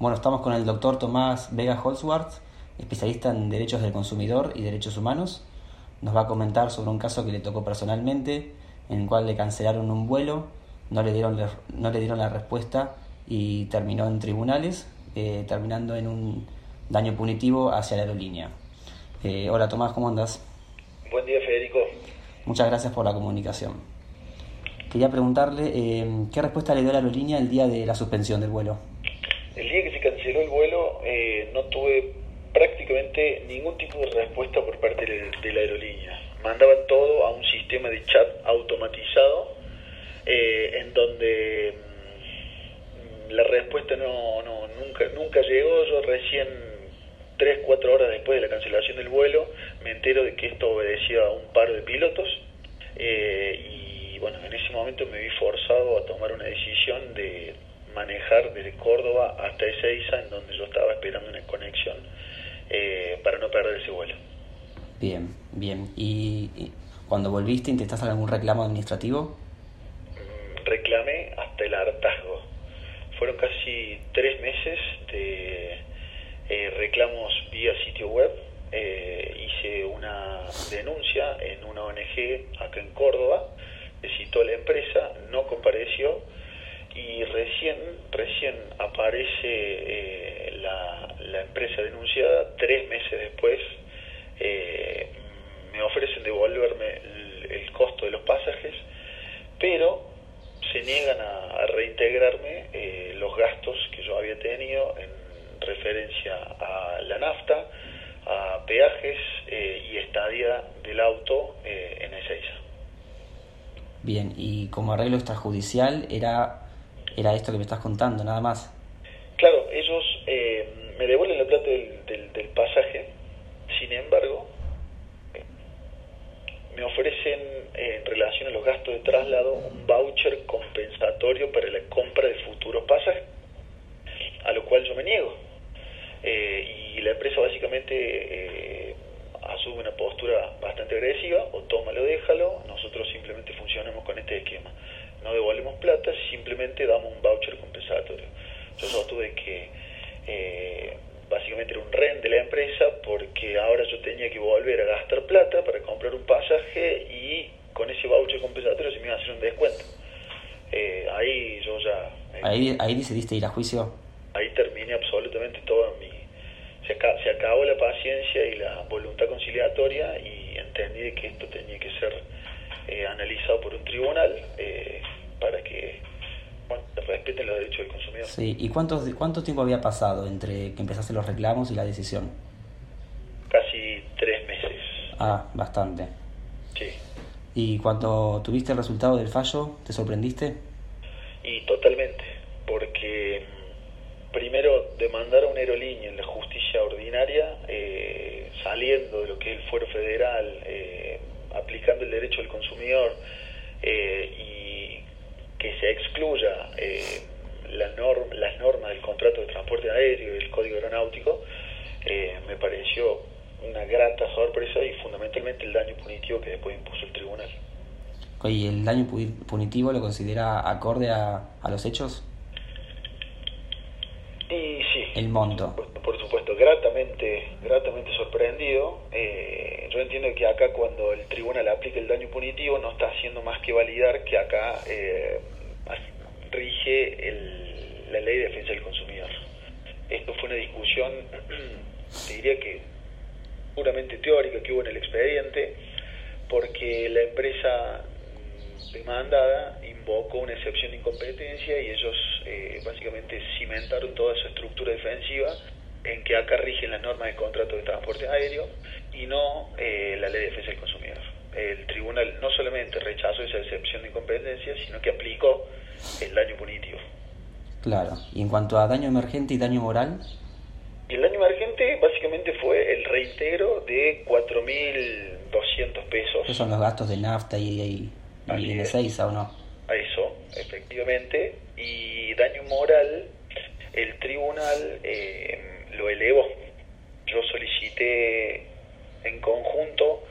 Bueno, estamos con el doctor Tomás Vega Holzwarth, especialista en derechos del consumidor y derechos humanos. Nos va a comentar sobre un caso que le tocó personalmente, en el cual le cancelaron un vuelo, no le dieron, no le dieron la respuesta y terminó en tribunales, eh, terminando en un daño punitivo hacia la aerolínea. Eh, hola Tomás, ¿cómo andas? Buen día Federico. Muchas gracias por la comunicación. Quería preguntarle eh, qué respuesta le dio la aerolínea el día de la suspensión del vuelo. El día que se canceló el vuelo no tuve prácticamente ningún tipo de respuesta por parte de la aerolínea. Mandaban todo a un sistema de chat automatizado en donde la respuesta no, no, nunca, nunca llegó. Yo recién, tres, cuatro horas después de la cancelación del vuelo, me entero de que esto obedecía a un par de pilotos. Eh, y bueno, en ese momento me vi forzado a tomar una decisión de manejar desde Córdoba hasta Ezeiza, en donde yo estaba esperando una conexión eh, para no perder ese vuelo. Bien, bien. ¿Y, y cuando volviste intentaste algún reclamo administrativo? Mm, reclamé hasta el hartazgo fueron casi tres meses de eh, reclamos vía sitio web. Eh, hice una denuncia en una ONG acá en Córdoba, citó a la empresa, no compareció y recién, recién aparece eh, la, la, empresa denunciada tres meses después. me ofrecen devolverme el, el costo de los pasajes, pero se niegan a, reintegrarme eh, los gastos que yo había tenido en referencia a la nafta, a peajes eh, y estadía del auto eh, en Ezeiza. Bien, y como arreglo extrajudicial era, era esto que me estás contando, nada más. Claro, ellos me devuelven la plata del, del pasaje, sin embargo, me ofrecen en relación a los gastos de traslado un voucher compensatorio para la compra de futuros pasajes, a lo cual yo me niego. Eh, y la empresa básicamente eh, asume una postura bastante agresiva, o tómalo, déjalo, nosotros simplemente funcionamos con este esquema. No devolvemos plata, simplemente damos un voucher compensatorio. Sostuve que eh, básicamente era un rent de la empresa porque ahora yo tenía que volver a gastar plata para comprar un pasaje y con ese voucher compensatorio se me iba a hacer un descuento. Eh, ahí yo ya... Eh, ¿Ahí, ¿Ahí decidiste ir a juicio? Ahí terminé absolutamente todo mi... Se, se acabó la paciencia y la voluntad conciliatoria y entendí que esto tenía que ser eh, analizado por un tribunal para que respeten los derechos del consumidor. Sí, ¿y cuánto, cuánto tiempo había pasado entre que empezaste los reclamos y la decisión? Casi tres meses. Ah, bastante. Sí. ¿Y cuando tuviste el resultado del fallo, te sorprendiste? Y totalmente, porque mm, primero demandar a una aerolínea en la justicia ordinaria, eh, saliendo de lo que es el fuero federal, eh, aplicando el derecho del consumidor eh, y que se excluya eh, la las normas del contrato de transporte aéreo y el código aeronáutico, eh, me pareció una grata sorpresa y fundamentalmente el daño punitivo que después impuso el tribunal. ¿Y el daño punitivo lo considera acorde a, los hechos? Y sí. El monto. Por, supuesto, gratamente, gratamente sorprendido. Eh, yo entiendo que acá cuando el tribunal aplica el daño punitivo no está haciendo más que validar que acá eh, rige el, la ley de defensa del consumidor. Esto fue una discusión, te diría que puramente teórica que hubo en el expediente, porque la empresa demandada invocó una excepción de incompetencia y ellos eh, básicamente cimentaron toda su estructura defensiva en que acá rigen las normas de contrato de transporte aéreo y no eh, la ley de defensa del consumidor. El tribunal no solamente rechazó esa excepción de incompetencia, sino que aplicó el daño punitivo. Claro. ¿Y en cuanto a daño emergente y daño moral? el daño emergente básicamente fue el reintegro de 4.200 pesos. Esos son los gastos de nafta y, y, y de Seiza, ¿o no? A eso, efectivamente. Y daño moral, el tribunal eh, lo elevó. Yo solicité en conjunto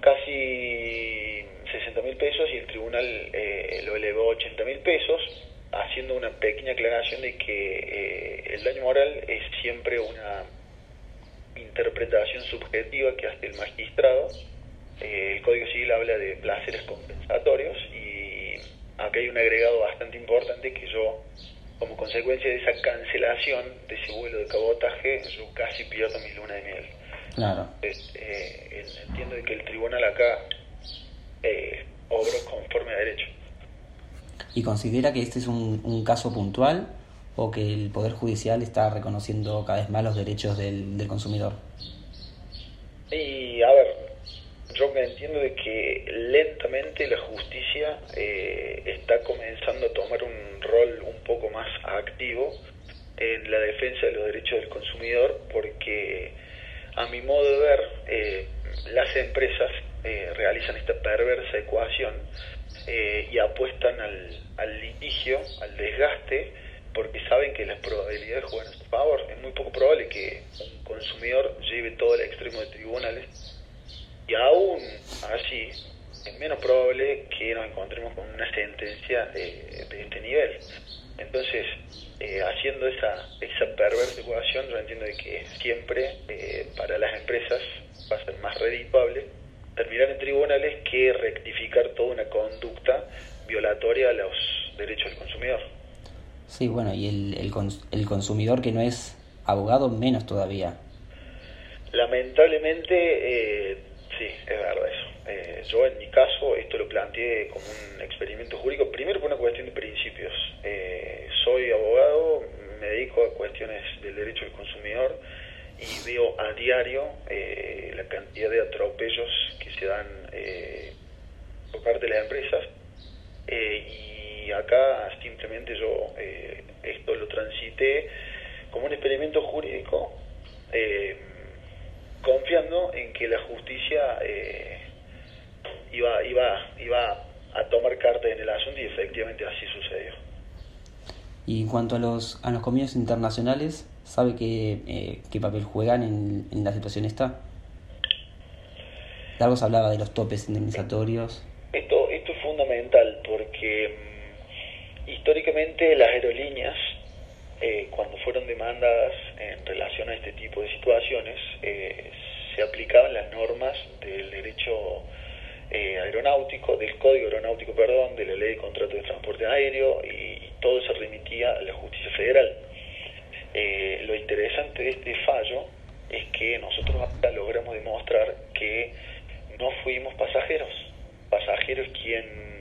casi 60 mil pesos y el tribunal eh, lo elevó a 80 mil pesos, haciendo una pequeña aclaración de que eh, el daño moral es siempre una interpretación subjetiva que hace el magistrado. Eh, el Código Civil habla de placeres compensatorios y acá hay un agregado bastante importante que yo, como consecuencia de esa cancelación de ese vuelo de cabotaje, yo casi pierdo mi luna de miel. Claro. Eh, entiendo que el tribunal acá eh, obró conforme a derecho. ¿Y considera que este es un, un caso puntual o que el Poder Judicial está reconociendo cada vez más los derechos del, del consumidor? Y a ver, yo me entiendo de que lentamente la justicia eh, está comenzando a tomar un rol un poco más activo en la defensa de los derechos del consumidor porque a mi modo de ver eh, las empresas eh, realizan esta perversa ecuación y apuestan al, litigio, al desgaste, porque saben que las probabilidades juegan a su favor. Es muy poco probable que un consumidor lleve todo el extremo de tribunales y aún así es menos probable que nos encontremos con una sentencia de, este nivel. Entonces, eh, haciendo esa, esa perversa ecuación, yo entiendo de que siempre eh, para las empresas va a ser más redituable terminar en tribunales que rectificar toda una conducta violatoria a los derechos del consumidor. Sí, bueno, y el, el, el consumidor que no es abogado, menos todavía. Lamentablemente, eh, sí, es verdad eso. Eh, yo en mi caso esto lo planteé como un experimento jurídico, primero por una cuestión de principios. Eh, soy abogado, me dedico a cuestiones del derecho del consumidor y veo a diario la cantidad de atropellos que se dan por parte de las empresas. y y acá simplemente yo eh, esto lo transité como un experimento jurídico, eh, confiando en que la justicia eh, iba, iba, iba a tomar carta en el asunto y efectivamente así sucedió. Y en cuanto a los, a los convenios internacionales, ¿sabe qué, qué papel juegan en, en la situación esta? Algo se hablaba de los topes indemnizatorios. Esto, esto es fundamental porque históricamente las aerolíneas, eh, cuando fueron demandadas en relación a este tipo de situaciones, eh, se aplicaban las normas del derecho eh, aeronáutico, del Código Aeronáutico, perdón, de la Ley de Contrato de Transporte Aéreo y, todo se remitía a la justicia federal. Lo interesante de este fallo es que nosotros acá logramos demostrar que no fuimos pasajeros, pasajeros quien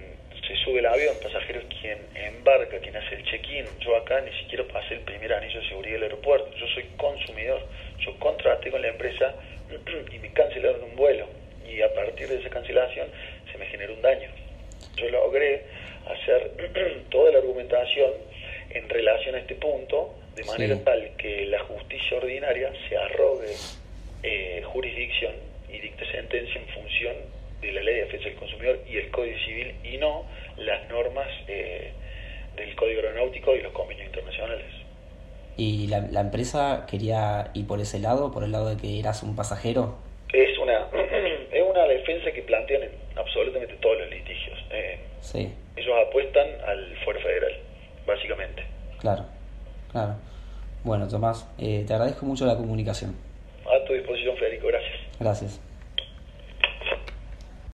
se sube el avión, pasajero es quien embarca, quien hace el check-in. Yo acá ni siquiera pasé el primer anillo de seguridad del aeropuerto. Yo soy consumidor. Yo contraté con la empresa y me cancelaron un vuelo. Y a partir de esa cancelación se me generó un daño. Yo logré hacer toda la argumentación en relación a este punto de manera tal que la justicia ordinaria se arrogue eh, jurisdicción y dicte sentencia en función de la Ley de Defensa del Consumidor y el Código Civil y no las normas eh, del Código Aeronáutico y los convenios internacionales. ¿Y la, la, empresa quería ir por ese lado, por el lado de que eras un pasajero? Es una, es una defensa que plantean en absolutamente todos los litigios. Eh, sí. Ellos apuestan al fuero federal, básicamente. Claro, claro. Bueno, Tomás, eh, te agradezco mucho la comunicación. A tu disposición, Federico. Gracias. Gracias.